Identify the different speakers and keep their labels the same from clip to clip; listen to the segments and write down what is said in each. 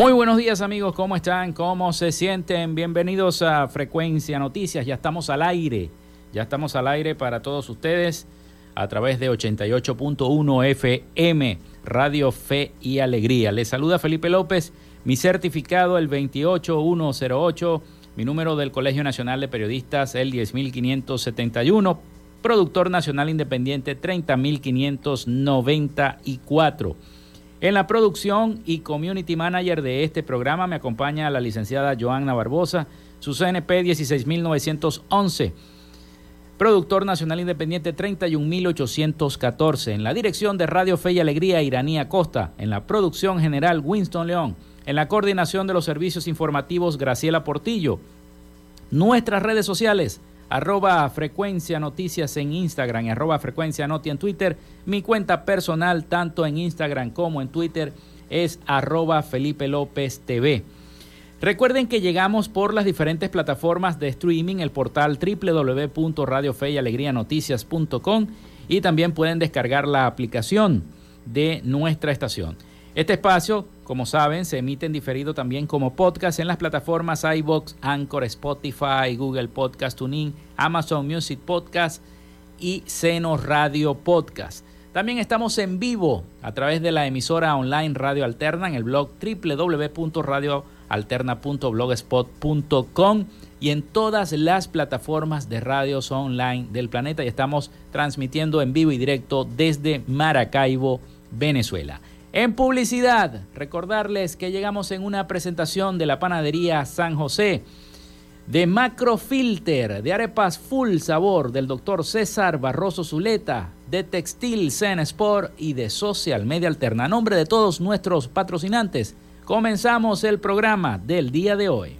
Speaker 1: Muy buenos días amigos, ¿cómo están? ¿Cómo se sienten? Bienvenidos a Frecuencia Noticias, ya estamos al aire, ya estamos al aire para todos ustedes a través de 88.1 FM, Radio Fe y Alegría. Les saluda Felipe López, mi certificado el 28108, mi número del Colegio Nacional de Periodistas el 10571, productor nacional independiente 30594. En la producción y community manager de este programa me acompaña la licenciada Joanna Barbosa, su CNP 16911. Productor Nacional Independiente 31814. En la dirección de Radio Fe y Alegría, Iranía Costa. En la producción general, Winston León. En la coordinación de los servicios informativos, Graciela Portillo. Nuestras redes sociales, arroba frecuencia noticias en Instagram y arroba frecuencia noti en Twitter. Mi cuenta personal, tanto en Instagram como en Twitter, es arroba Felipe López TV. Recuerden que llegamos por las diferentes plataformas de streaming, el portal www.radiofeyalegrianoticias.com y también pueden descargar la aplicación de nuestra estación. Este espacio, como saben, se emite en diferido también como podcast en las plataformas iBox, Anchor, Spotify, Google Podcast Tuning, Amazon Music Podcast y Seno Radio Podcast. También estamos en vivo a través de la emisora online Radio Alterna en el blog www.radioalterna.blogspot.com y en todas las plataformas de radios online del planeta y estamos transmitiendo en vivo y directo desde Maracaibo, Venezuela. En publicidad, recordarles que llegamos en una presentación de la panadería San José, de Macrofilter, de arepas full sabor del doctor César Barroso Zuleta, de Textil Zen Sport y de Social Media Alterna. A nombre de todos nuestros patrocinantes, comenzamos el programa del día de hoy.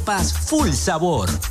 Speaker 1: full sabor.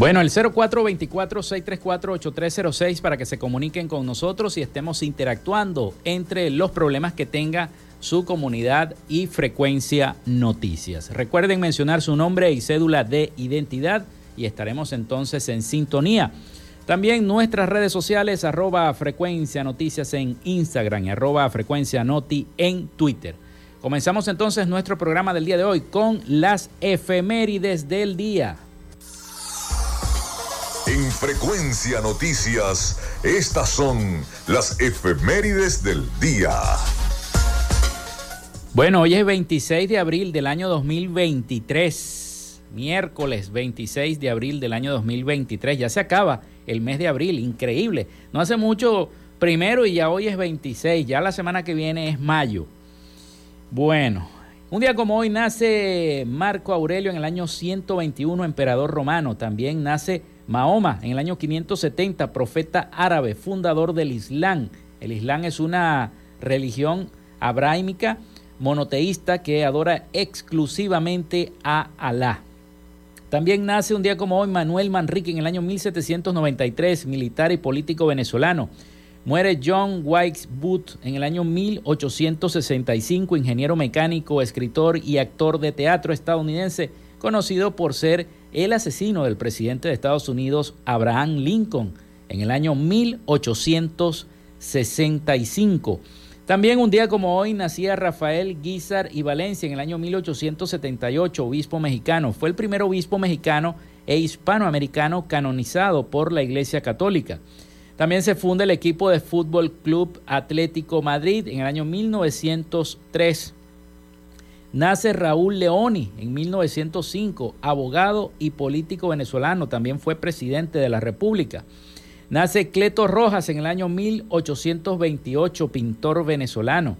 Speaker 2: Bueno, el 0424-634-8306 para que se comuniquen con nosotros y estemos interactuando entre los problemas que tenga su comunidad y frecuencia noticias. Recuerden mencionar su nombre y cédula de identidad y estaremos entonces en sintonía. También nuestras redes sociales, arroba frecuencia noticias en Instagram y arroba frecuencia noti en Twitter. Comenzamos entonces nuestro programa del día de hoy con las efemérides del día.
Speaker 3: En Frecuencia Noticias, estas son las efemérides del día.
Speaker 2: Bueno, hoy es 26 de abril del año 2023, miércoles 26 de abril del año 2023, ya se acaba el mes de abril, increíble. No hace mucho primero y ya hoy es 26, ya la semana que viene es mayo. Bueno, un día como hoy nace Marco Aurelio en el año 121, emperador romano, también nace Mahoma, en el año 570, profeta árabe, fundador del Islam. El Islam es una religión abrahámica monoteísta que adora exclusivamente a Alá. También nace un día como hoy Manuel Manrique en el año 1793, militar y político venezolano. Muere John Wilkes Booth en el año 1865, ingeniero mecánico, escritor y actor de teatro estadounidense, conocido por ser el asesino del presidente de Estados Unidos, Abraham Lincoln, en el año 1865. También un día como hoy nacía Rafael Guizar y Valencia en el año 1878, obispo mexicano. Fue el primer obispo mexicano e hispanoamericano canonizado por la Iglesia Católica.
Speaker 1: También se funda el equipo de Fútbol Club Atlético Madrid en el año 1903. Nace Raúl Leoni en 1905, abogado y político venezolano, también fue presidente de la República. Nace Cleto Rojas en el año 1828, pintor venezolano.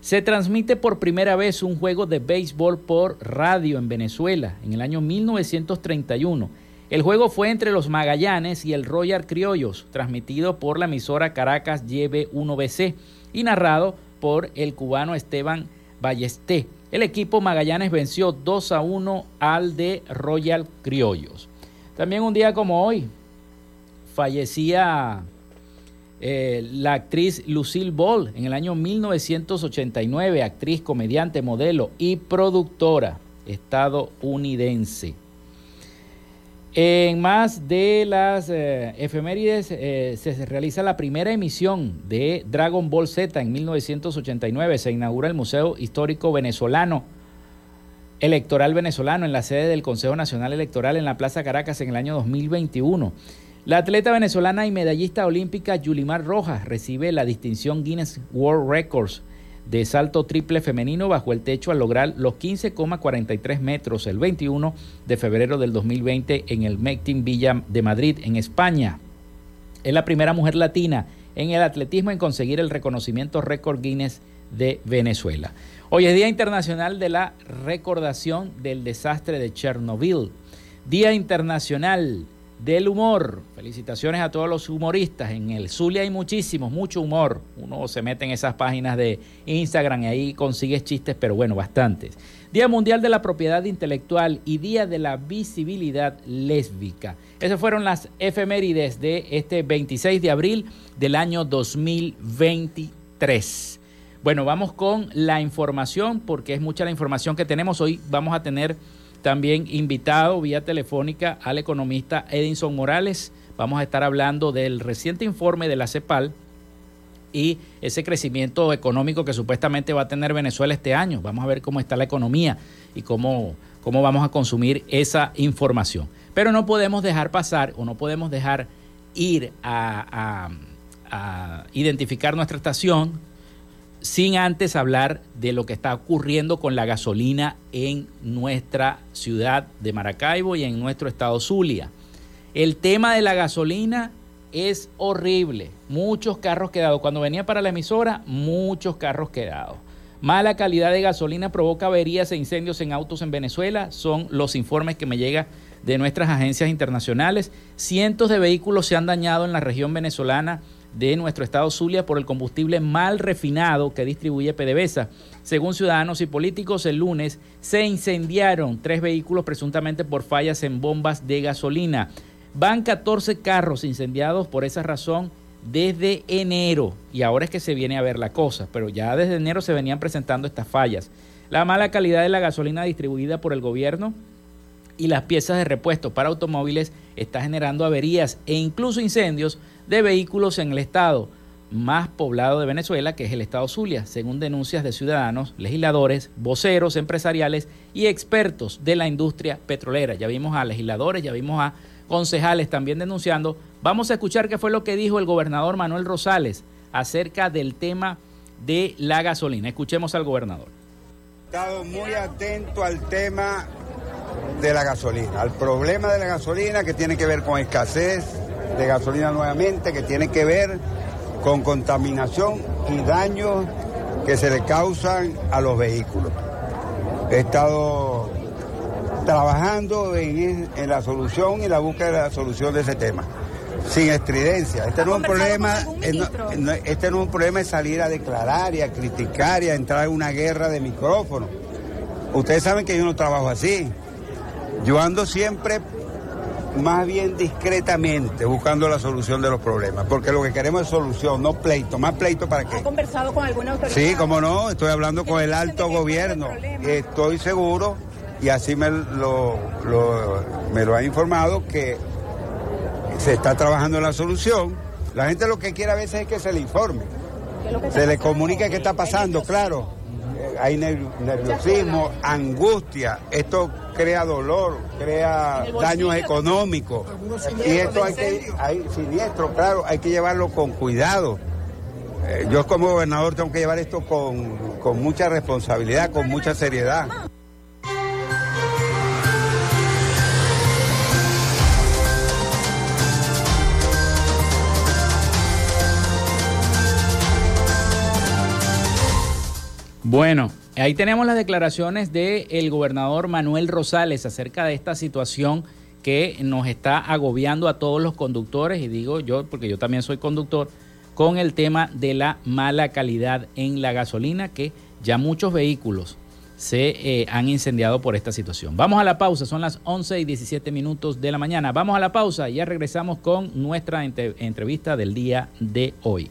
Speaker 1: Se transmite por primera vez un juego de béisbol por radio en Venezuela en el año 1931. El juego fue entre los Magallanes y el Royal Criollos, transmitido por la emisora Caracas Lleve 1BC y narrado por el cubano Esteban Ballesté. El equipo Magallanes venció 2 a 1 al de Royal Criollos. También un día como hoy fallecía eh, la actriz Lucille Ball en el año 1989, actriz, comediante, modelo y productora estadounidense. En más de las eh, efemérides eh, se realiza la primera emisión de Dragon Ball Z en 1989. Se inaugura el Museo Histórico Venezolano, Electoral Venezolano, en la sede del Consejo Nacional Electoral en la Plaza Caracas en el año 2021. La atleta venezolana y medallista olímpica Yulimar Rojas recibe la distinción Guinness World Records de salto triple femenino bajo el techo al lograr los 15,43 metros el 21 de febrero del 2020 en el Mectin Villa de Madrid, en España. Es la primera mujer latina en el atletismo en conseguir el reconocimiento récord Guinness de Venezuela. Hoy es Día Internacional de la Recordación del Desastre de Chernobyl. Día Internacional del humor. Felicitaciones a todos los humoristas. En el Zulia hay muchísimos, mucho humor. Uno se mete en esas páginas de Instagram y ahí consigues chistes, pero bueno, bastantes. Día Mundial de la Propiedad Intelectual y Día de la Visibilidad Lésbica. Esas fueron las efemérides de este 26 de abril del año 2023. Bueno, vamos con la información porque es mucha la información que tenemos. Hoy vamos a tener también invitado vía telefónica al economista Edinson Morales. Vamos a estar hablando del reciente informe de la CEPAL y ese crecimiento económico que supuestamente va a tener Venezuela este año. Vamos a ver cómo está la economía y cómo, cómo vamos a consumir esa información. Pero no podemos dejar pasar o no podemos dejar ir a, a identificar nuestra estación sin antes hablar de lo que está ocurriendo con la gasolina en nuestra ciudad de Maracaibo y en nuestro estado Zulia. El tema de la gasolina es horrible. Muchos carros quedados. Cuando venía para la emisora, muchos carros quedados. Mala calidad de gasolina provoca averías e incendios en autos en Venezuela. Son los informes que me llegan de nuestras agencias internacionales. Cientos de vehículos se han dañado en la región venezolana de nuestro estado Zulia por el combustible mal refinado que distribuye PDVSA. Según ciudadanos y políticos, el lunes se incendiaron tres vehículos presuntamente por fallas en bombas de gasolina. Van 14 carros incendiados por esa razón desde enero y ahora es que se viene a ver la cosa, pero ya desde enero se venían presentando estas fallas. La mala calidad de la gasolina distribuida por el gobierno y las piezas de repuesto para automóviles está generando averías e incluso incendios de vehículos en el estado más poblado de Venezuela, que es el estado Zulia, según denuncias de ciudadanos, legisladores, voceros empresariales y expertos de la industria petrolera. Ya vimos a legisladores, ya vimos a concejales también denunciando. Vamos a escuchar qué fue lo que dijo el gobernador Manuel Rosales acerca del tema de la gasolina. Escuchemos al gobernador.
Speaker 4: Estado muy atento al tema de la gasolina, al problema de la gasolina que tiene que ver con escasez de gasolina nuevamente, que tiene que ver con contaminación y daños que se le causan a los vehículos. He estado trabajando en, la solución y la búsqueda de la solución de ese tema. Sin estridencia. Este no es un problema, eh, este no es un problema de salir a declarar y a criticar y a entrar en una guerra de micrófono. Ustedes saben que yo no trabajo así. Yo ando siempre más bien discretamente buscando la solución de los problemas, porque lo que queremos es solución, no pleito, más pleito para qué.
Speaker 5: ¿Ha conversado con alguna autoridad?
Speaker 4: Sí, como no, estoy hablando con el alto gobierno, estoy seguro, y así me lo, me lo ha informado, que se está trabajando en la solución. La gente lo que quiere a veces es que se le informe, se le comunique qué está pasando, claro. Hay nerviosismo, angustia, esto crea dolor, crea daños económicos. Y esto hay que, hay siniestro, claro, hay que llevarlo con cuidado. Eh, yo como gobernador tengo que llevar esto con, con mucha responsabilidad, con mucha seriedad.
Speaker 1: Bueno, ahí tenemos las declaraciones del gobernador Manuel Rosales acerca de esta situación que nos está agobiando a todos los conductores, y digo yo, porque yo también soy conductor, con el tema de la mala calidad en la gasolina, que ya muchos vehículos se eh, han incendiado por esta situación. Vamos a la pausa, son las 11 y 17 minutos de la mañana. Vamos a la pausa y ya regresamos con nuestra entrevista del día de hoy.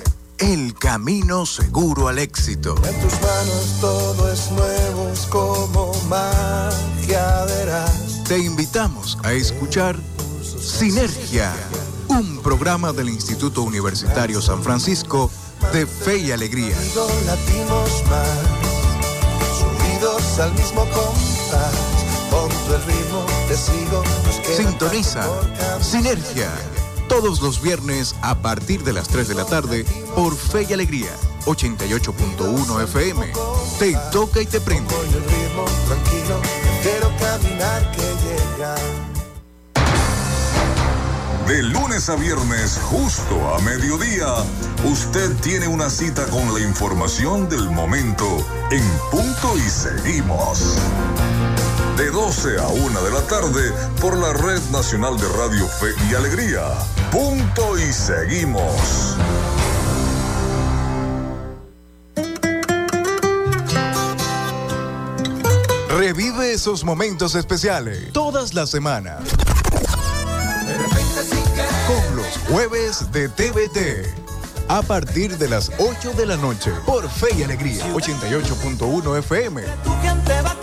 Speaker 5: el camino seguro al éxito.
Speaker 6: En tus manos todo es nuevo, como magia verás.
Speaker 5: Te invitamos a escuchar Sinergia, un programa del Instituto Universitario San Francisco de Fe y Alegría.
Speaker 6: Latimos más, al mismo compás, con el ritmo te sigo.
Speaker 5: Sintoniza Sinergia todos los viernes a partir de las 3 de la tarde por Fe y Alegría, 88.1 FM. Te toca y te prende.
Speaker 3: De lunes a viernes, justo a mediodía, usted tiene una cita con la información del momento en punto y seguimos de 12 a 1 de la tarde por la Red Nacional de Radio Fe y Alegría. Punto y seguimos.
Speaker 5: Revive esos momentos especiales todas las semanas. Con los jueves de TVT a partir de las 8 de la noche por Fe y Alegría 88.1 FM.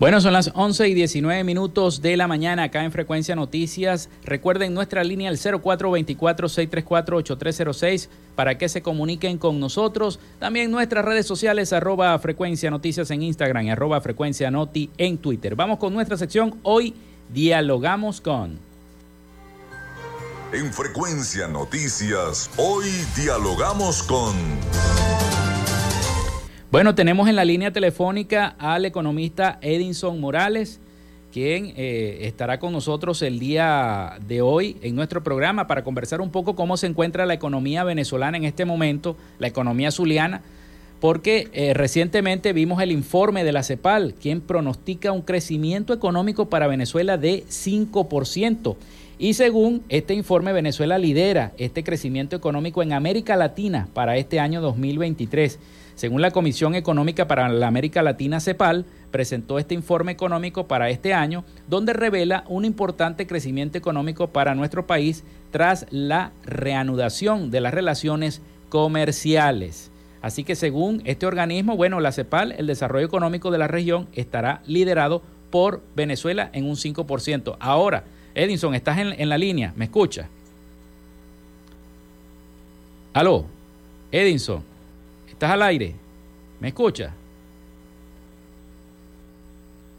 Speaker 1: Bueno, son las 11 y 19 minutos de la mañana acá en Frecuencia Noticias. Recuerden nuestra línea el 0424-634-8306 para que se comuniquen con nosotros. También nuestras redes sociales arroba Frecuencia Noticias en Instagram y arroba Frecuencia Noti en Twitter. Vamos con nuestra sección. Hoy dialogamos con...
Speaker 3: En Frecuencia Noticias, hoy dialogamos con...
Speaker 1: Bueno, tenemos en la línea telefónica al economista Edinson Morales, quien eh, estará con nosotros el día de hoy en nuestro programa para conversar un poco cómo se encuentra la economía venezolana en este momento, la economía zuliana, porque eh, recientemente vimos el informe de la CEPAL, quien pronostica un crecimiento económico para Venezuela de 5%. Y según este informe, Venezuela lidera este crecimiento económico en América Latina para este año 2023. Según la Comisión Económica para la América Latina, CEPAL, presentó este informe económico para este año, donde revela un importante crecimiento económico para nuestro país tras la reanudación de las relaciones comerciales. Así que según este organismo, bueno, la CEPAL, el desarrollo económico de la región estará liderado por Venezuela en un 5%. Ahora, Edinson, estás en, en la línea, ¿me escucha? Aló, Edinson. ¿Estás al aire? ¿Me escucha?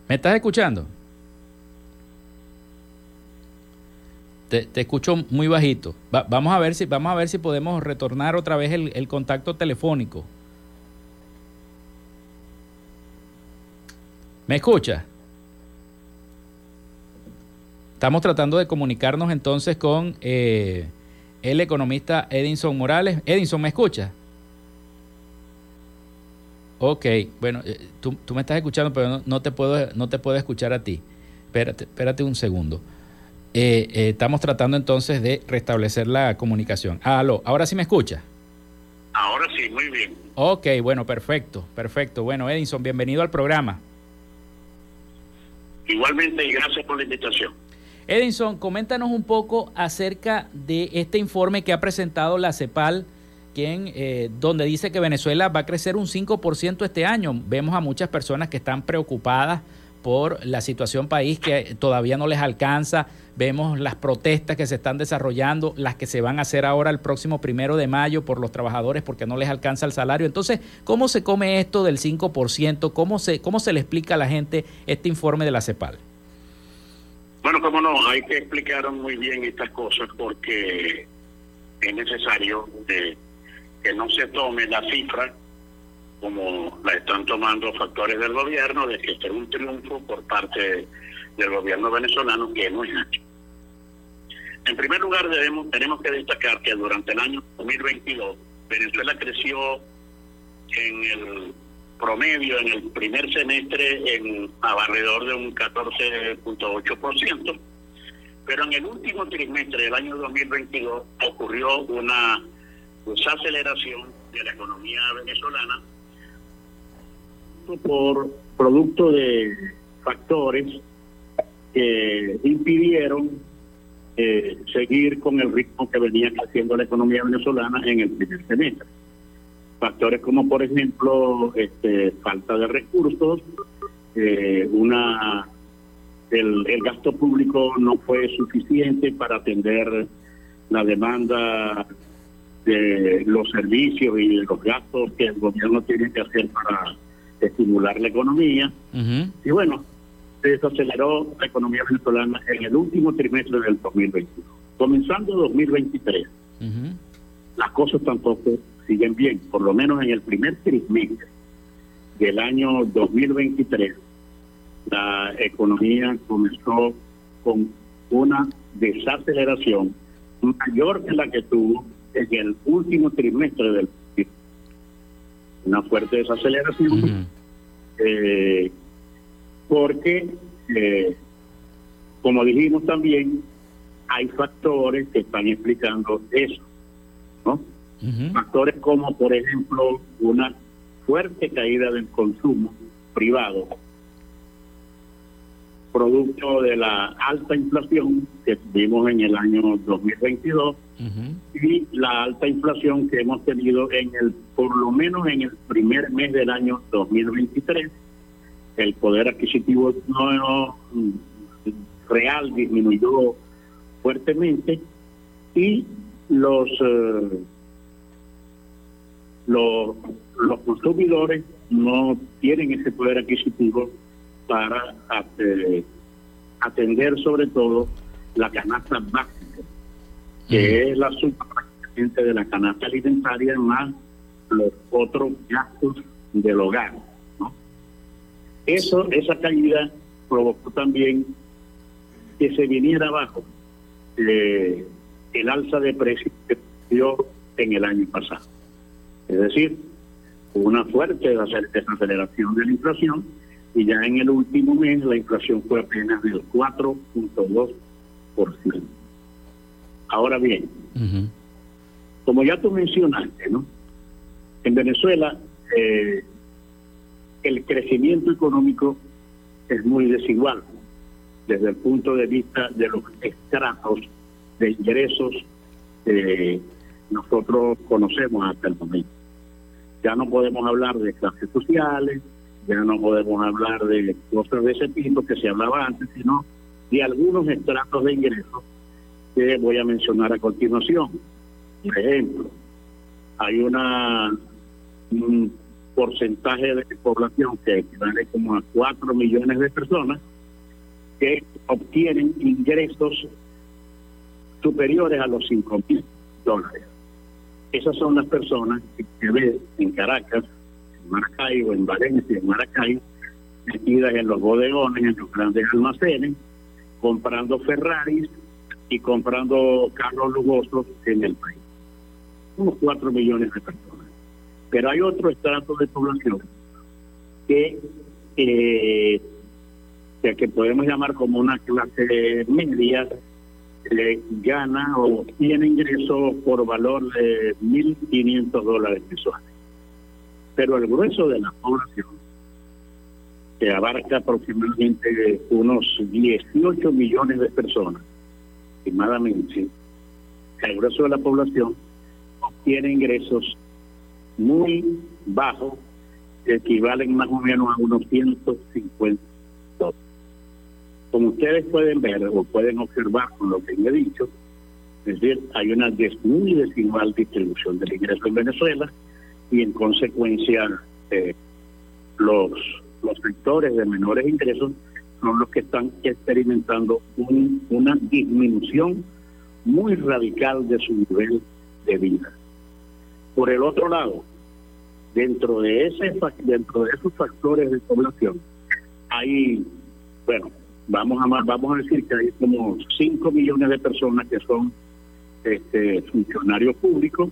Speaker 1: ¿Me estás escuchando? Te, escucho muy bajito. vamos a ver si vamos a ver si podemos retornar otra vez el, el contacto telefónico. ¿Me escucha? Estamos tratando de comunicarnos entonces con eh, el economista Edinson Morales. Edinson, ¿me escucha? Ok, bueno, eh, tú, me estás escuchando, pero no, te puedo, no te puedo escuchar a ti. Espérate, espérate un segundo. Eh, estamos tratando entonces de restablecer la comunicación. Aló, ¿ahora sí me escucha?
Speaker 7: Ahora sí, muy bien.
Speaker 1: Ok, bueno, perfecto, perfecto. Bueno, Edinson, bienvenido al programa.
Speaker 7: Igualmente y gracias por la invitación.
Speaker 1: Edinson, coméntanos un poco acerca de este informe que ha presentado la CEPAL, quien, eh, donde dice que Venezuela va a crecer un 5% este año. Vemos a muchas personas que están preocupadas por la situación país que todavía no les alcanza. Vemos las protestas que se están desarrollando, las que se van a hacer ahora el próximo primero de mayo por los trabajadores porque no les alcanza el salario. Entonces, ¿cómo se come esto del 5%? ¿Cómo se, cómo se le explica a la gente este informe de la CEPAL?
Speaker 7: Bueno, cómo no, hay que explicar muy bien estas cosas porque es necesario que no se tome la cifra como la están tomando factores del gobierno, de que este es un triunfo por parte del gobierno venezolano que no es hecho. En primer lugar, debemos, tenemos que destacar que durante el año 2022 Venezuela creció en el promedio en el primer semestre en alrededor de un 14.8%, pero en el último trimestre del año 2022 ocurrió una desaceleración de la economía venezolana por producto de factores que impidieron eh, seguir con el ritmo que venía creciendo la economía venezolana en el primer semestre. Factores como, por ejemplo, este, falta de recursos, eh, una el, el gasto público no fue suficiente para atender la demanda de los servicios y de los gastos que el gobierno tiene que hacer para estimular la economía. Y bueno, se desaceleró la economía venezolana en el último trimestre del 2022. Comenzando 2023, las cosas tampoco siguen bien, por lo menos en el primer trimestre del año 2023, la economía comenzó con una desaceleración mayor que la que tuvo en el último trimestre del una fuerte desaceleración, eh, porque, eh, como dijimos también, hay factores que están explicando eso, ¿no? Factores como, por ejemplo, una fuerte caída del consumo privado, producto de la alta inflación que tuvimos en el año 2022 y la alta inflación que hemos tenido en el por lo menos en el primer mes del año 2023 el poder adquisitivo no, real disminuyó fuertemente y los eh, los los consumidores no tienen ese poder adquisitivo para atender sobre todo la canasta básica, que es la suma de la canasta alimentaria más los otros gastos del hogar. ¿no? Eso, esa caída provocó también que se viniera abajo eh, el alza de precios que dio en el año pasado. Es decir, una fuerte desaceleración de la inflación y ya en el último mes la inflación fue apenas del 4.2%. Ahora bien, como ya tú mencionaste, ¿no? En Venezuela eh, el crecimiento económico es muy desigual desde el punto de vista de los estratos de ingresos que nosotros conocemos hasta el momento. Ya no podemos hablar de clases sociales, ya no podemos hablar de cosas de ese tipo que se hablaba antes, sino de algunos estratos de ingresos que voy a mencionar a continuación. Por ejemplo, hay una un porcentaje de población que equivale como a 4 millones de personas que obtienen ingresos superiores a los 5 mil dólares. Esas son las personas que se ven en Caracas, Maracaibo, en Valencia, en Maracay, metidas en los bodegones, en los grandes almacenes, comprando Ferraris y comprando carros lujosos en el país. Unos 4 millones de personas. Pero hay otro estrato de población que, eh, que podemos llamar como una clase media, gana o tiene ingresos por valor de 1.500 dólares mensuales. Pero el grueso de la población, que abarca aproximadamente unos 18 millones de personas, estimadamente, el grueso de la población tiene ingresos muy bajos, que equivalen más o menos a unos 150 como ustedes pueden ver o pueden observar con lo que he dicho, es decir, hay una muy desigual distribución del ingreso en Venezuela y en consecuencia eh, los, los sectores de menores ingresos son los que están experimentando una disminución muy radical de su nivel de vida. Por el otro lado, dentro de ese dentro de esos factores de población hay bueno vamos a vamos a decir que hay como 5 millones de personas que son este, funcionarios públicos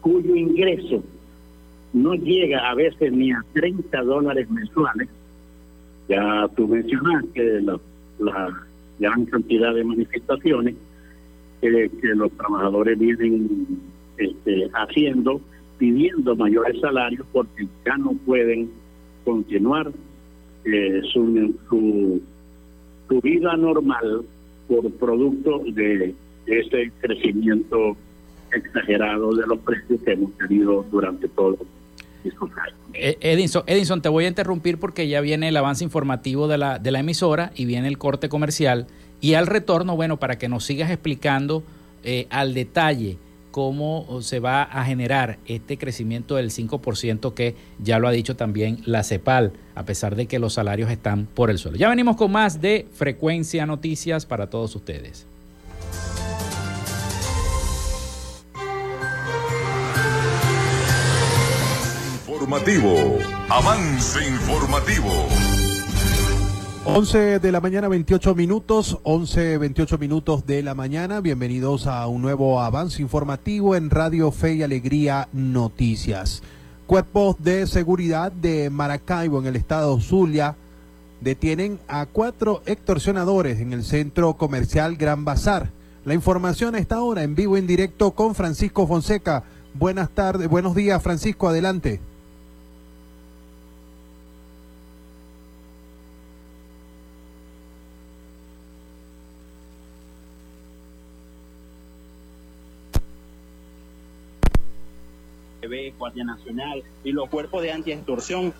Speaker 7: cuyo ingreso no llega a veces ni a 30 dólares mensuales. Ya tú mencionaste la, la gran cantidad de manifestaciones que, los trabajadores vienen este, haciendo, pidiendo mayores salarios porque ya no pueden continuar eh, su, su tu vida normal por producto de ese crecimiento exagerado de los precios que hemos tenido durante todo estos años.
Speaker 1: Eh, Edinson, Edinson, te voy a interrumpir porque ya viene el avance informativo de la, de la emisora y viene el corte comercial. Y al retorno, bueno, para que nos sigas explicando eh, al detalle cómo se va a generar este crecimiento del 5% que ya lo ha dicho también la CEPAL, a pesar de que los salarios están por el suelo. Ya venimos con más de Frecuencia Noticias para todos ustedes.
Speaker 3: Avance informativo.
Speaker 8: 11 de la mañana, 28 minutos, 11, 28 minutos de la mañana. Bienvenidos a un nuevo avance informativo en Radio Fe y Alegría Noticias. Cuerpos de seguridad de Maracaibo, en el estado Zulia, detienen a cuatro extorsionadores en el centro comercial Gran Bazar. La información está ahora en vivo en directo con Francisco Fonseca. Buenas tardes, buenos días, Francisco, adelante.
Speaker 9: Guardia Nacional y los cuerpos de anti-extorsión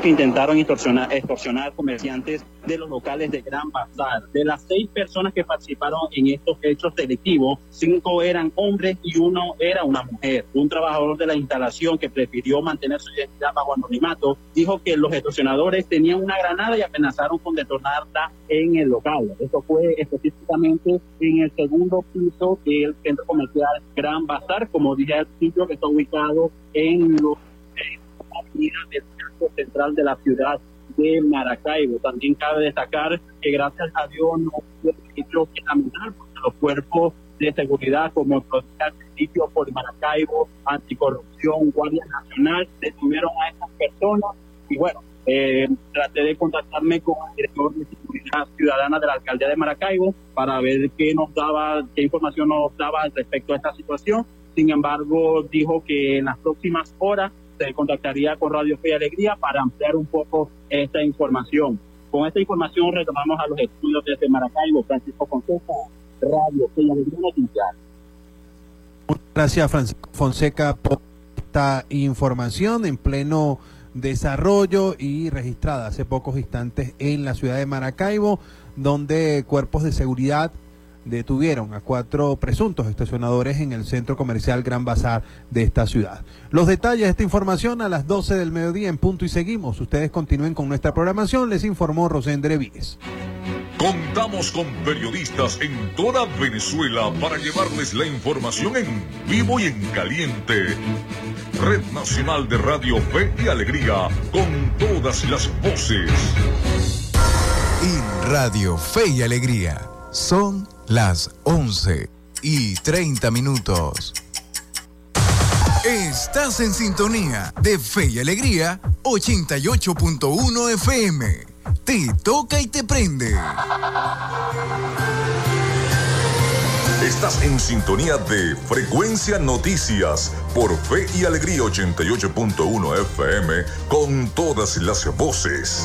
Speaker 9: que intentaron extorsionar, extorsionar comerciantes de los locales de Gran Bazar. De las seis personas que participaron en estos hechos delictivos, cinco eran hombres y uno era una mujer. Un trabajador de la instalación que prefirió mantener su identidad bajo anonimato dijo que los extorsionadores tenían una granada y amenazaron con detonarla en el local. Esto fue específicamente en el segundo piso del centro comercial Gran Bazar, como dije al sitio que está ubicado en los del central de la ciudad de Maracaibo. También cabe destacar que gracias a Dios no hubo registro que lamentar porque los cuerpos de seguridad como el sitio por Maracaibo, Anticorrupción, Guardia Nacional, detuvieron a estas personas y bueno, eh, traté de contactarme con el director de seguridad ciudadana de la alcaldía de Maracaibo para ver qué nos daba, qué información nos daba respecto a esta situación. Sin embargo, dijo que en las próximas horas contactaría con Radio Fe y Alegría para ampliar un poco esta información. Con esta información retomamos a los estudios desde Maracaibo, Francisco Fonseca, Radio Fe y Alegría Noticias.
Speaker 8: Gracias, Francisco Fonseca, por esta información en pleno desarrollo y registrada hace pocos instantes en la ciudad de Maracaibo, donde cuerpos de seguridad detuvieron a cuatro presuntos estacionadores en el centro comercial Gran Bazar de esta ciudad. Los detalles de esta información a las 12 del mediodía en punto y seguimos. Ustedes continúen con nuestra programación, les informó Rosendre Víez.
Speaker 3: Contamos con periodistas en toda Venezuela para llevarles la información en vivo y en caliente. Red Nacional de Radio Fe y Alegría, con todas las voces.
Speaker 5: En Radio Fe y Alegría son las 11 y 30 minutos. Estás en sintonía de Fe y Alegría 88.1 FM. Te toca y te prende.
Speaker 3: Estás en sintonía de Frecuencia Noticias por Fe y Alegría 88.1 FM con todas las voces.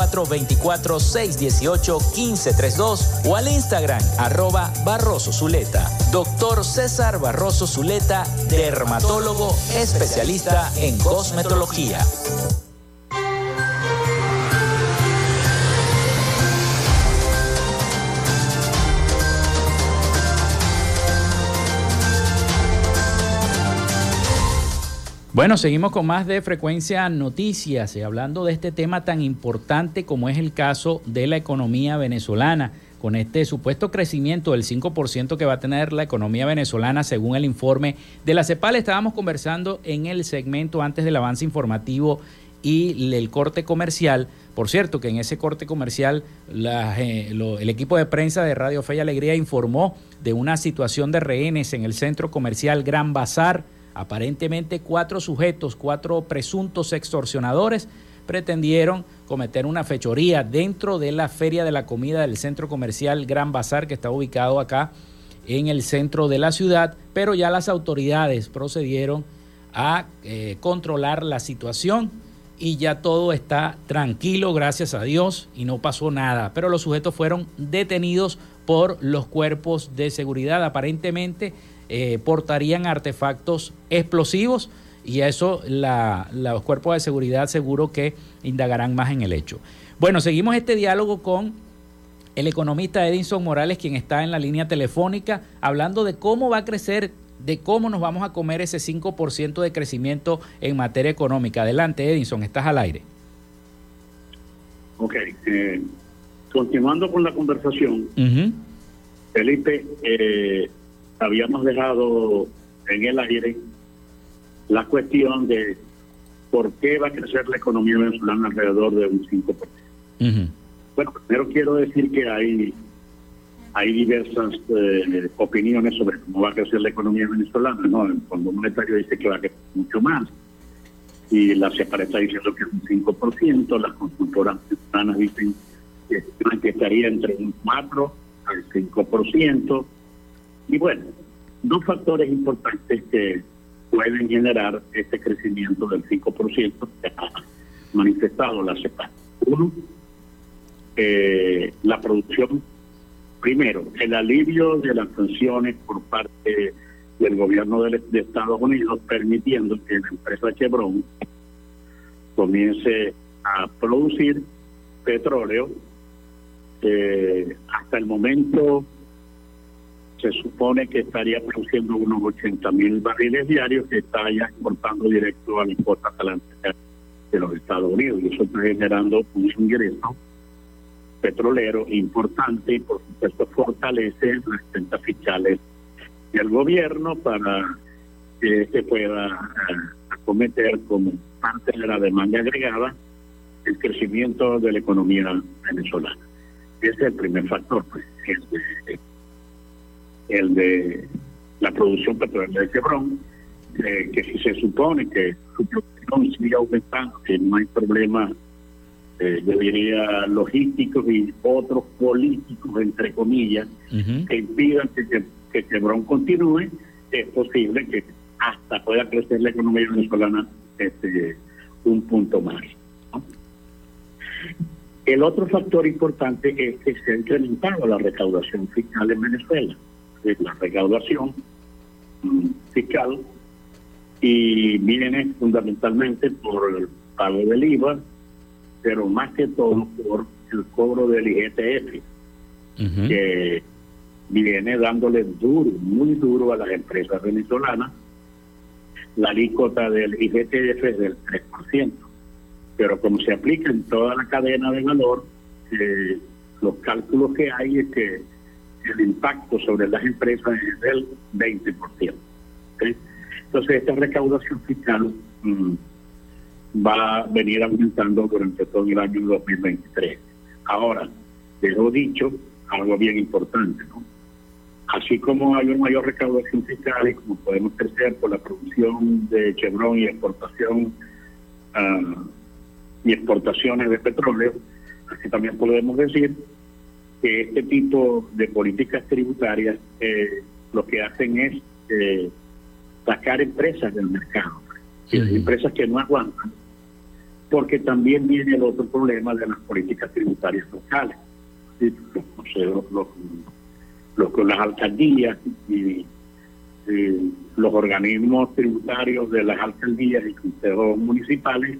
Speaker 1: 424 618 1532 o al Instagram arroba Barroso Zuleta. Doctor César Barroso Zuleta, dermatólogo especialista en cosmetología.
Speaker 10: Bueno, seguimos con más de frecuencia noticias y hablando de este tema tan importante como es el caso de la economía venezolana, con este supuesto crecimiento del 5% que va a tener la economía venezolana según el informe de la CEPAL. Estábamos conversando en el segmento antes del avance informativo y el corte comercial. Por cierto, que en ese corte comercial eh, el equipo de prensa de Radio Fe y Alegría informó de una situación de rehenes en el centro comercial Gran Bazar Aparentemente cuatro sujetos, cuatro presuntos extorsionadores, pretendieron cometer una fechoría dentro de la feria de la comida del centro comercial Gran Bazar que está ubicado acá en el centro de la ciudad, pero ya las autoridades procedieron a eh, controlar la situación
Speaker 1: y ya todo está tranquilo, gracias a Dios, y no pasó nada. Pero los sujetos fueron detenidos por los cuerpos de seguridad. Aparentemente eh, portarían artefactos explosivos y eso los cuerpos de seguridad seguro que indagarán más en el hecho. Bueno, seguimos este diálogo con el economista Edinson Morales, quien está en la línea telefónica, hablando de cómo va a crecer, de cómo nos vamos a comer ese 5% de crecimiento en materia económica. Adelante, Edinson, estás al aire.
Speaker 7: Ok, eh, continuando con la conversación, Felipe, eh, habíamos dejado en el aire la cuestión de por qué va a crecer la economía venezolana alrededor de un 5%. Bueno, primero quiero decir que hay hay diversas eh, opiniones sobre cómo va a crecer la economía venezolana. ¿no? El Fondo Monetario dice que va a crecer mucho más. Y la CEPAR está diciendo que es un 5%. Las consultoras venezolanas dicen que, que estaría entre un 4 al 5%. Y bueno, dos factores importantes que pueden generar este crecimiento del 5% que ha manifestado la CEPAR. Uno, eh, la producción, primero, el alivio de las sanciones por parte del gobierno de, Estados Unidos, permitiendo que la empresa Chevron comience a producir petróleo. Eh, hasta el momento se supone que estaría produciendo unos 80 mil barriles diarios que está ya exportando directo a la costa atlántica de los Estados Unidos y eso está generando un ingreso petrolero importante y por supuesto fortalece las cuentas fiscales del gobierno para que se pueda eh, acometer como parte de la demanda agregada el crecimiento de la economía venezolana. Ese es el primer factor, pues, el de la producción petrolera de Chevron, eh, que si se supone que su producción sigue aumentando, que no hay problema eh, yo diría, logísticos y otros políticos, entre comillas, que impidan que, que, Chevron continúe, es posible que hasta pueda crecer la economía venezolana este, un punto más. El otro factor importante es que se ha incrementado la recaudación fiscal en Venezuela. Es la recaudación mm, fiscal y viene fundamentalmente por el pago del IVA, pero más que todo por el cobro del IGTF, que viene dándole duro, muy duro a las empresas venezolanas. La alícuota del IGTF es del 3%, pero como se aplica en toda la cadena de valor, eh, los cálculos que hay es que el impacto sobre las empresas es del 20%. Entonces, esta recaudación fiscal mm, va a venir aumentando durante todo el año 2023. Ahora, dejo dicho algo bien importante. Así como hay una mayor recaudación fiscal y como podemos crecer por la producción de Chevron y exportación ah, y exportaciones de petróleo, así también podemos decir que este tipo de políticas tributarias eh, lo que hacen es eh, sacar empresas del mercado. empresas que no aguantan porque también viene el otro problema de las políticas tributarias locales. Los, las alcaldías y, los organismos tributarios de las alcaldías y consejos municipales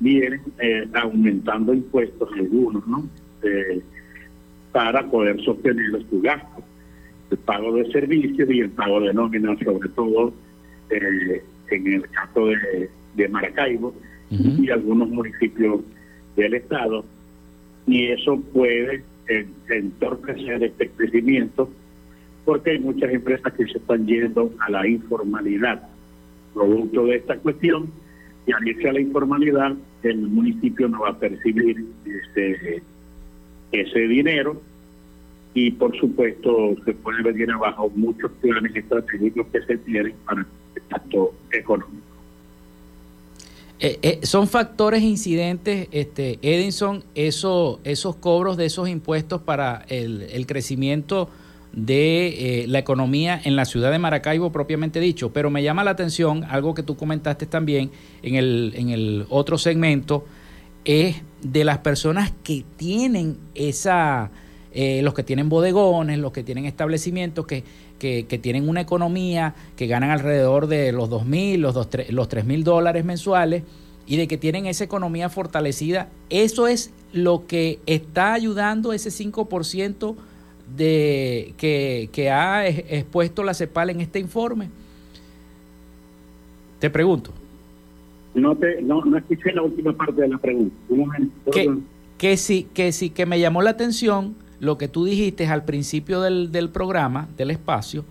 Speaker 7: vienen eh, aumentando impuestos algunos, ¿no? Eh, para poder sostener su gasto, el pago de servicios y el pago de nóminas, sobre todo eh, en el caso de, de Maracaibo, y algunos municipios del Estado, y eso puede entorpecer este crecimiento porque hay muchas empresas que se están yendo a la informalidad, producto de esta cuestión, y al irse a la informalidad, el municipio no va a percibir ese, ese dinero y por supuesto se puede venir abajo muchos planes estratégicos que se tienen para el acto económico.
Speaker 1: Eh, eh, son factores incidentes, este, Edinson, eso, esos cobros de esos impuestos para el, crecimiento de eh, la economía en la ciudad de Maracaibo propiamente dicho. Pero me llama la atención algo que tú comentaste también en el, en el otro segmento, es de las personas que tienen esa, eh, los que tienen bodegones, los que tienen establecimientos, que, que, tienen una economía, que ganan alrededor de los 2.000, los, dos, los 3.000 dólares mensuales y de que tienen esa economía fortalecida. Eso es lo que está ayudando ese 5% de, que, ha expuesto la CEPAL en este informe? Te pregunto.
Speaker 7: No, te, no, no escuché la última parte de la pregunta.
Speaker 1: Que, que, sí, que sí, que me llamó la atención lo que tú dijiste al principio del, del programa, del espacio,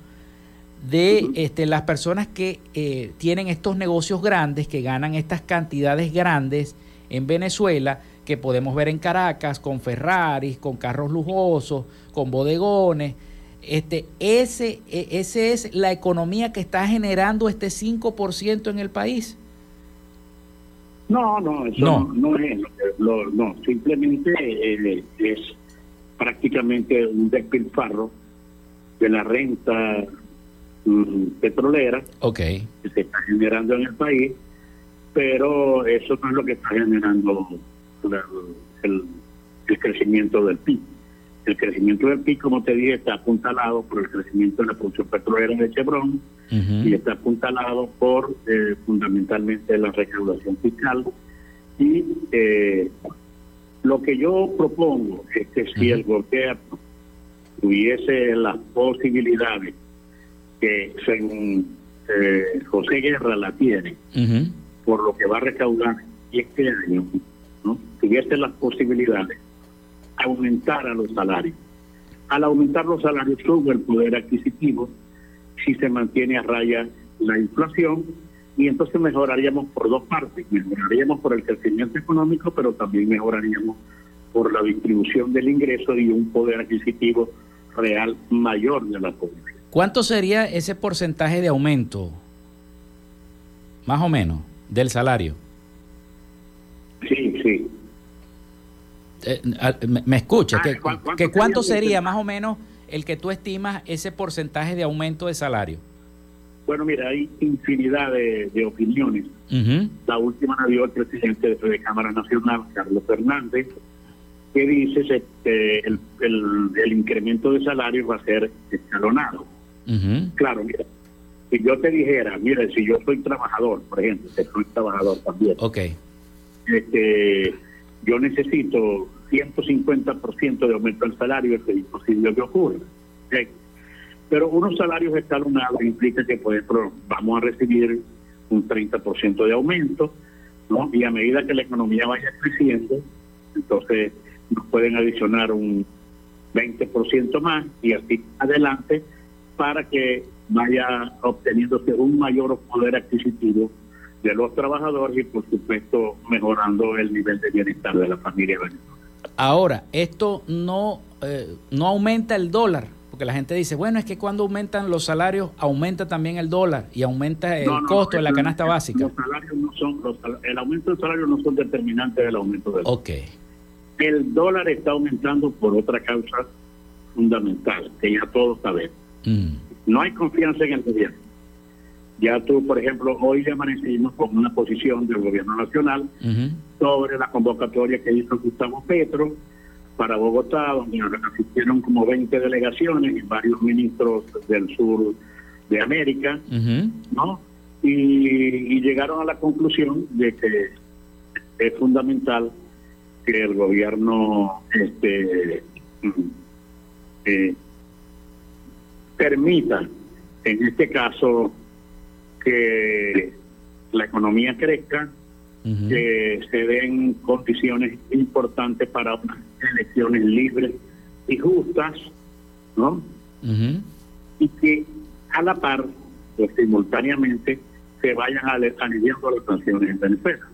Speaker 1: de este, las personas que eh, tienen estos negocios grandes, que ganan estas cantidades grandes en Venezuela, que podemos ver en Caracas, con Ferraris, con carros lujosos, con bodegones. Este, ese, e, ese es la economía que está generando este 5% en el país.
Speaker 7: No, no, eso no, no, es. no, simplemente eh, es prácticamente un despilfarro de la renta mm, petrolera
Speaker 1: okay.
Speaker 7: que se está generando en el país, pero eso no es lo que está generando el, crecimiento del PIB. El crecimiento del PIB, como te dije, está apuntalado por el crecimiento de la producción petrolera de Chevron y está apuntalado por eh, fundamentalmente la recaudación fiscal. Y eh, lo que yo propongo es que si el gobierno tuviese las posibilidades que según eh, José Guerra la tiene, por lo que va a recaudar este año, tuviese las posibilidades, aumentar a los salarios. Al aumentar los salarios sube el poder adquisitivo si se mantiene a raya la inflación y entonces mejoraríamos por dos partes. Mejoraríamos por el crecimiento económico, pero también mejoraríamos por la distribución del ingreso y un poder adquisitivo real mayor de la población.
Speaker 1: ¿Cuánto sería ese porcentaje de aumento? Más o menos, del salario.
Speaker 7: Sí, sí.
Speaker 1: Eh, me, escucha, que, que, ¿cuánto sería más o menos el que tú estimas ese porcentaje de aumento de salario?
Speaker 7: Bueno, mira, hay infinidad de, opiniones. La última la dio el presidente de la Cámara Nacional, Carlos Fernández, que dice que el, el, incremento de salario va a ser escalonado. Claro, mira, si yo te dijera, mira, si yo soy trabajador, por ejemplo, que soy trabajador también,
Speaker 1: okay.
Speaker 7: este, yo necesito 150% de aumento del salario, es imposible que ocurra. Pero unos salarios escalonados implica que, ejemplo, vamos a recibir un 30% de aumento, ¿no? Y a medida que la economía vaya creciendo, entonces nos pueden adicionar un 20% más y así adelante para que vaya obteniéndose un mayor poder adquisitivo de los trabajadores y por supuesto mejorando el nivel de bienestar de la familia venezolana.
Speaker 1: Ahora, esto no, eh, no aumenta el dólar, porque la gente dice, bueno, es que cuando aumentan los salarios, aumenta también el dólar y aumenta el costo de la canasta básica.
Speaker 7: Los salarios no son, el aumento del salario no son determinantes del aumento del
Speaker 1: Ok.
Speaker 7: El dólar está aumentando por otra causa fundamental, que ya todos sabemos. Mm. No hay confianza en el gobierno. Ya tú, por ejemplo, hoy ya amanecimos con una posición del gobierno nacional sobre la convocatoria que hizo Gustavo Petro para Bogotá, donde asistieron como 20 delegaciones y varios ministros del sur de América, ¿no? Y, llegaron a la conclusión de que es fundamental que el gobierno este eh, permita, en este caso, que la economía crezca, que se den condiciones importantes para unas elecciones libres y justas, ¿no? Y que a la par, o simultáneamente, se vayan aliviando las sanciones en Venezuela.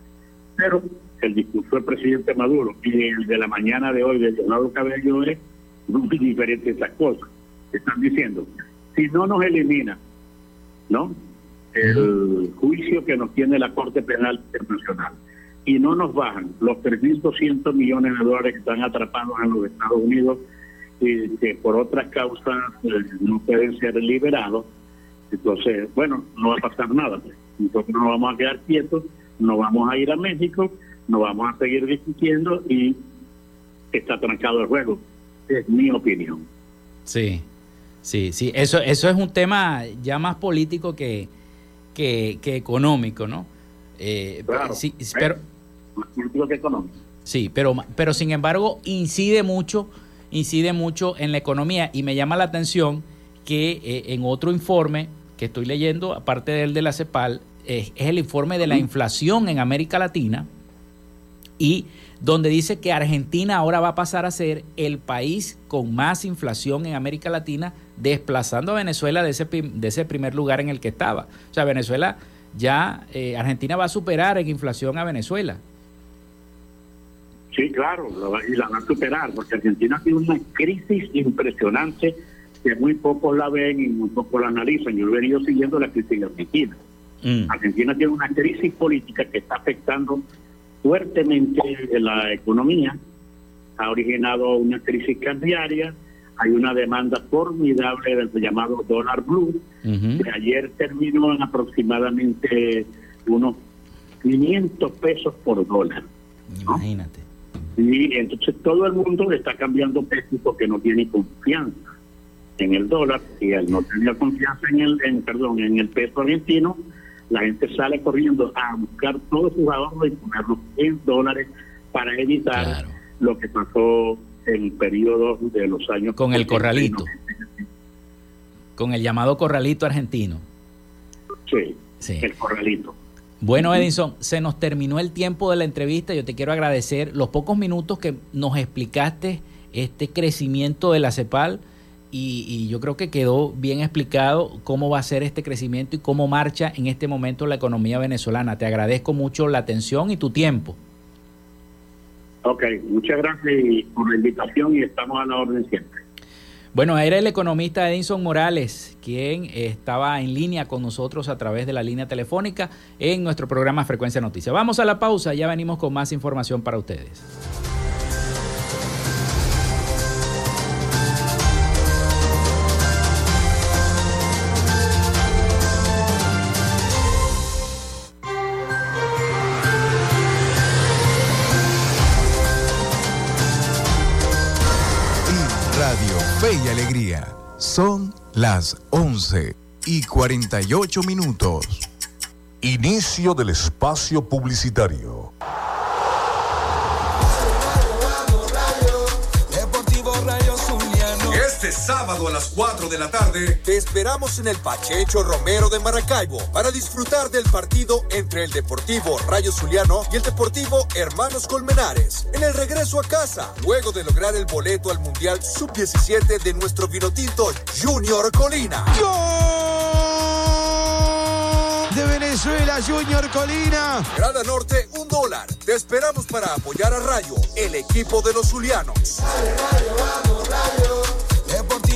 Speaker 7: Pero el discurso del presidente Maduro y el de la mañana de hoy de Leonardo Cabello es muy diferente esas cosas. Están diciendo, si no nos elimina, ¿no? El juicio que nos tiene la Corte Penal Internacional y no nos bajan los 3.200 millones de dólares que están atrapados en los Estados Unidos y que por otras causas eh, no pueden ser liberados, entonces, bueno, no va a pasar nada. Nosotros no vamos a quedar quietos, no vamos a ir a México, no vamos a seguir discutiendo y está trancado el juego. Es mi opinión.
Speaker 1: Sí, sí, sí. Eso, eso es un tema ya más político que, que, económico, ¿no?
Speaker 7: Eh, claro, sí,
Speaker 1: pero,
Speaker 7: más político que económico.
Speaker 1: Sí, pero, pero sin embargo incide mucho, incide mucho en la economía y me llama la atención que eh, en otro informe que estoy leyendo, aparte del de la CEPAL, es, el informe de la inflación en América Latina y donde dice que Argentina ahora va a pasar a ser el país con más inflación en América Latina, desplazando a Venezuela de ese, de ese primer lugar en el que estaba. O sea, Venezuela ya, eh, Argentina va a superar en inflación a Venezuela.
Speaker 7: Sí, claro, y la va a superar, porque Argentina tiene una crisis impresionante que muy pocos la ven y muy pocos la analizan. Yo he venido siguiendo la crisis de Argentina. Mm. Argentina tiene una crisis política que está afectando fuertemente la economía, ha originado una crisis cambiaria, hay una demanda formidable del llamado dólar blue, que ayer terminó en aproximadamente unos 500 pesos por dólar.
Speaker 1: Imagínate.
Speaker 7: Y entonces todo el mundo está cambiando pesos porque no tiene confianza en el dólar y al no tener confianza en el en, perdón en el peso argentino la gente sale corriendo a buscar todos sus ahorros y ponerlos en dólares para evitar lo que pasó en el periodo de los años
Speaker 1: con el corralito. Con el llamado corralito argentino.
Speaker 7: Sí, sí. el corralito.
Speaker 1: Bueno, Edison, se nos terminó el tiempo de la entrevista. Yo te quiero agradecer los pocos minutos que nos explicaste este crecimiento de la CEPAL y, yo creo que quedó bien explicado cómo va a ser este crecimiento y cómo marcha en este momento la economía venezolana. Te agradezco mucho la atención y tu tiempo.
Speaker 7: Ok, muchas gracias por la invitación y estamos a la orden siempre.
Speaker 1: Bueno, era el economista Edison Morales, quien estaba en línea con nosotros a través de la línea telefónica en nuestro programa Frecuencia Noticias. Vamos a la pausa, ya venimos con más información para ustedes.
Speaker 5: Las 11 y 48 minutos.
Speaker 3: Inicio del espacio publicitario.
Speaker 11: Este sábado a las 4 de la tarde te esperamos en el Pachecho Romero de Maracaibo para disfrutar del partido entre el Deportivo Rayo Zuliano y el Deportivo Hermanos Colmenares en el regreso a casa, luego de lograr el boleto al Mundial Sub-17 de nuestro vinotinto Junior Colina.
Speaker 12: de Venezuela, Junior Colina.
Speaker 11: Grada Norte, un dólar. Te esperamos para apoyar a Rayo, el equipo de los Zulianos. Rayo, vamos, Rayo.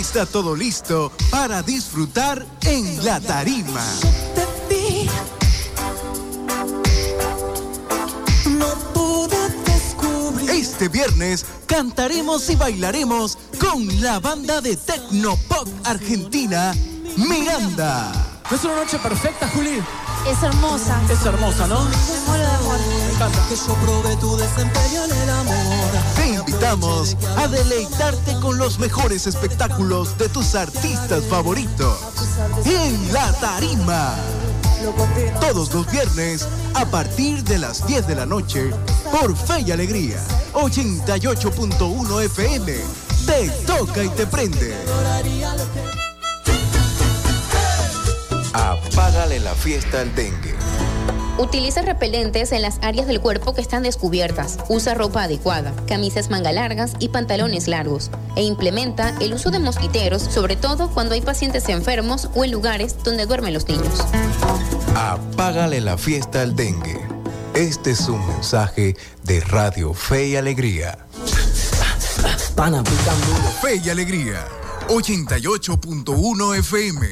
Speaker 5: Está todo listo para disfrutar en la tarima. Este viernes cantaremos y bailaremos con la banda de Tecnopop Argentina, Miranda.
Speaker 12: Es una noche perfecta, Juli.
Speaker 13: Es hermosa.
Speaker 12: Es hermosa, ¿no?
Speaker 13: Me muero de amor.
Speaker 12: Me encanta.
Speaker 14: Que yo probé tu desempeño en el amor.
Speaker 5: Te invitamos a deleitarte con los mejores espectáculos de tus artistas favoritos. En La Tarima. Todos los viernes a partir de las 10 de la noche por Fe y Alegría 88.1 FM. Te toca y te prende. Apágale la fiesta al dengue.
Speaker 15: Utiliza repelentes en las áreas del cuerpo que están descubiertas. Usa ropa adecuada, camisas manga largas y pantalones largos. E implementa el uso de mosquiteros, sobre todo cuando hay pacientes enfermos o en lugares donde duermen los niños.
Speaker 16: Apágale la fiesta al dengue. Este es un mensaje de Radio Fe y Alegría.
Speaker 17: Fe y Alegría. 88.1 FM.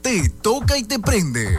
Speaker 17: Te toca y te prende.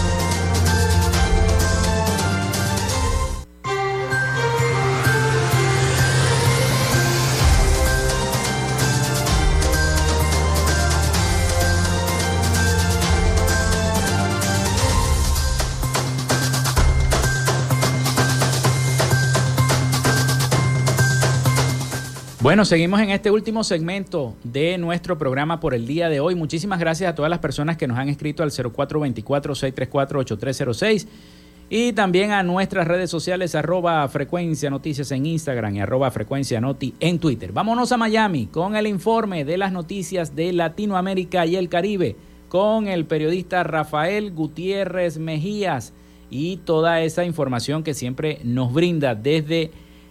Speaker 1: Bueno, seguimos en este último segmento de nuestro programa por el día de hoy. Muchísimas gracias a todas las personas que nos han escrito al 0424-634-8306 y también a nuestras redes sociales arroba frecuencia noticias en Instagram y arroba frecuencia noti en Twitter. Vámonos a Miami con el informe de las noticias de Latinoamérica y el Caribe con el periodista Rafael Gutiérrez Mejías y toda esa información que siempre nos brinda desde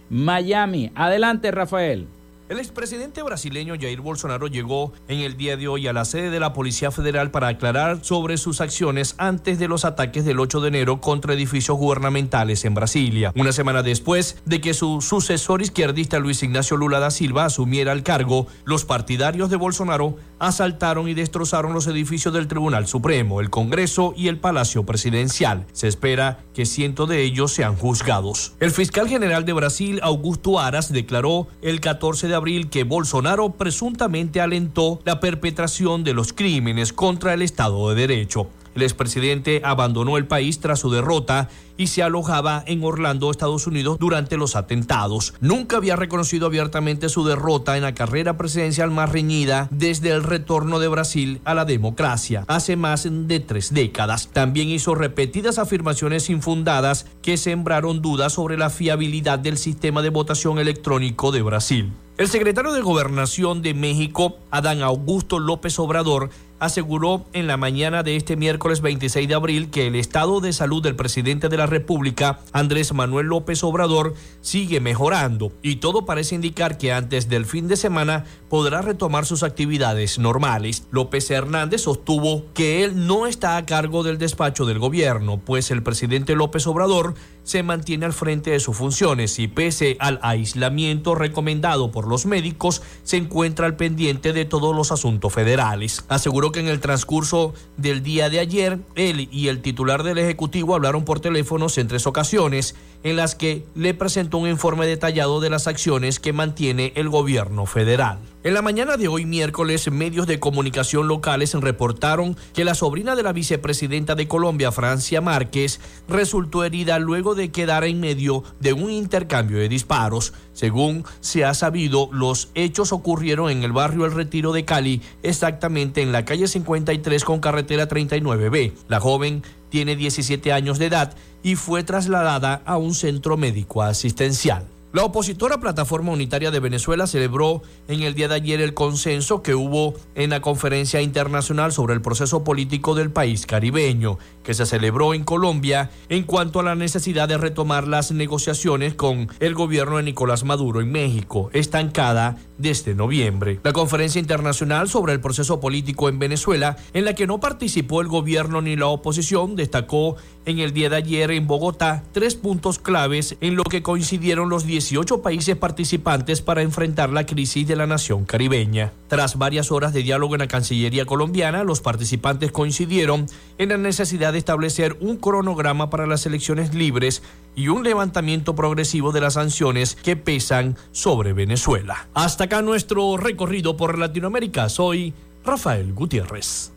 Speaker 1: Miami. Adelante, Rafael.
Speaker 18: El expresidente brasileño Jair Bolsonaro llegó en el día de hoy a la sede de la Policía Federal para aclarar sobre sus acciones antes de los ataques del 8 de enero contra edificios gubernamentales en Brasilia. Una semana después de que su sucesor izquierdista Luis Ignacio Lula da Silva asumiera el cargo, los partidarios de Bolsonaro asaltaron y destrozaron los edificios del Tribunal Supremo, el Congreso y el Palacio Presidencial. Se espera que cientos de ellos sean juzgados. El fiscal general de Brasil, Augusto Aras, declaró el 14 de abril que Bolsonaro presuntamente alentó la perpetración de los crímenes contra el Estado de Derecho. El expresidente abandonó el país tras su derrota y se alojaba en Orlando, Estados Unidos, durante los atentados. Nunca había reconocido abiertamente su derrota en la carrera presidencial más reñida desde el retorno de Brasil a la democracia, hace más de tres décadas. También hizo repetidas afirmaciones infundadas que sembraron dudas sobre la fiabilidad del sistema de votación electrónico de Brasil. El secretario de Gobernación de México, Adán Augusto López Obrador, aseguró en la mañana de este miércoles 26 de abril que el estado de salud del presidente de la República, Andrés Manuel López Obrador, sigue mejorando y todo parece indicar que antes del fin de semana podrá retomar sus actividades normales. López Hernández sostuvo que él no está a cargo del despacho del gobierno, pues el presidente López Obrador se mantiene al frente de sus funciones y pese al aislamiento recomendado por los médicos, se encuentra al pendiente de todos los asuntos federales. Aseguró que en el transcurso del día de ayer, él y el titular del Ejecutivo hablaron por teléfonos en tres ocasiones en las que le presentó un informe detallado de las acciones que mantiene el gobierno federal. En la mañana de hoy miércoles, medios de comunicación locales reportaron que la sobrina de la vicepresidenta de Colombia, Francia Márquez, resultó herida luego de quedar en medio de un intercambio de disparos. Según se ha sabido, los hechos ocurrieron en el barrio El Retiro de Cali, exactamente en la calle 53 con carretera 39B. La joven tiene 17 años de edad y fue trasladada a un centro médico asistencial. La opositora Plataforma Unitaria de Venezuela celebró en el día de ayer el consenso que hubo en la conferencia internacional sobre el proceso político del país caribeño, que se celebró en Colombia en cuanto a la necesidad de retomar las negociaciones con el gobierno de Nicolás Maduro en México, estancada desde noviembre. La conferencia internacional sobre el proceso político en Venezuela, en la que no participó el gobierno ni la oposición, destacó en el día de ayer en Bogotá tres puntos claves en lo que coincidieron los 18 países participantes para enfrentar la crisis de la nación caribeña. Tras varias horas de diálogo en la Cancillería colombiana, los participantes coincidieron en la necesidad de establecer un cronograma para las elecciones libres y un levantamiento progresivo de las sanciones que pesan sobre Venezuela. Hasta acá nuestro recorrido por Latinoamérica. Soy Rafael Gutiérrez.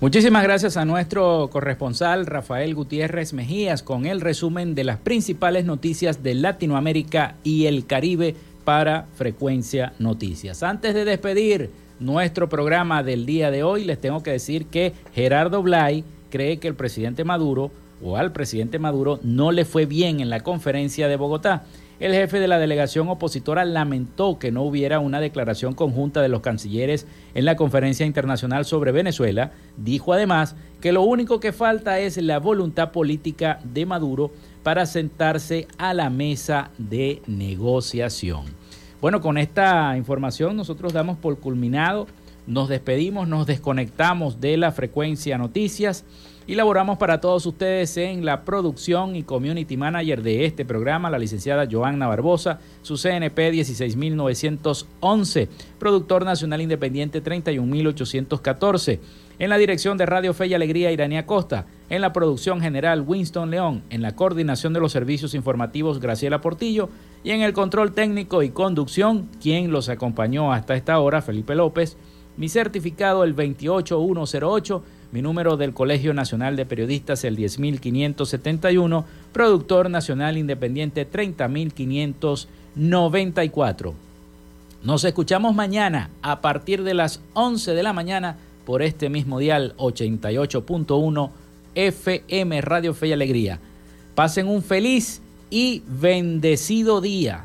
Speaker 1: Muchísimas gracias a nuestro corresponsal Rafael Gutiérrez Mejías con el resumen de las principales noticias de Latinoamérica y el Caribe para Frecuencia Noticias. Antes de despedir nuestro programa del día de hoy, les tengo que decir que Gerardo Blay cree que el presidente Maduro o al presidente Maduro no le fue bien en la conferencia de Bogotá. El jefe de la delegación opositora lamentó que no hubiera una declaración conjunta de los cancilleres en la conferencia internacional sobre Venezuela. Dijo además que lo único que falta es la voluntad política de Maduro para sentarse a la mesa de negociación. Bueno, con esta información nosotros damos por culminado, nos despedimos, nos desconectamos de la frecuencia noticias y laboramos para todos ustedes en la producción y community manager de este programa, la licenciada Joanna Barbosa, su CNP 16911, productor nacional independiente 31814. En la dirección de Radio Fe y Alegría, Iranía Costa. En la producción general, Winston León. En la coordinación de los servicios informativos, Graciela Portillo. Y en el control técnico y conducción, quien los acompañó hasta esta hora, Felipe López. Mi certificado, el 28108 mi número del Colegio Nacional de Periodistas, el 10571. Productor Nacional Independiente, 30594. Nos escuchamos mañana a partir de las 11 de la mañana por este mismo dial 88.1 FM Radio Fe y Alegría. Pasen un feliz y bendecido día.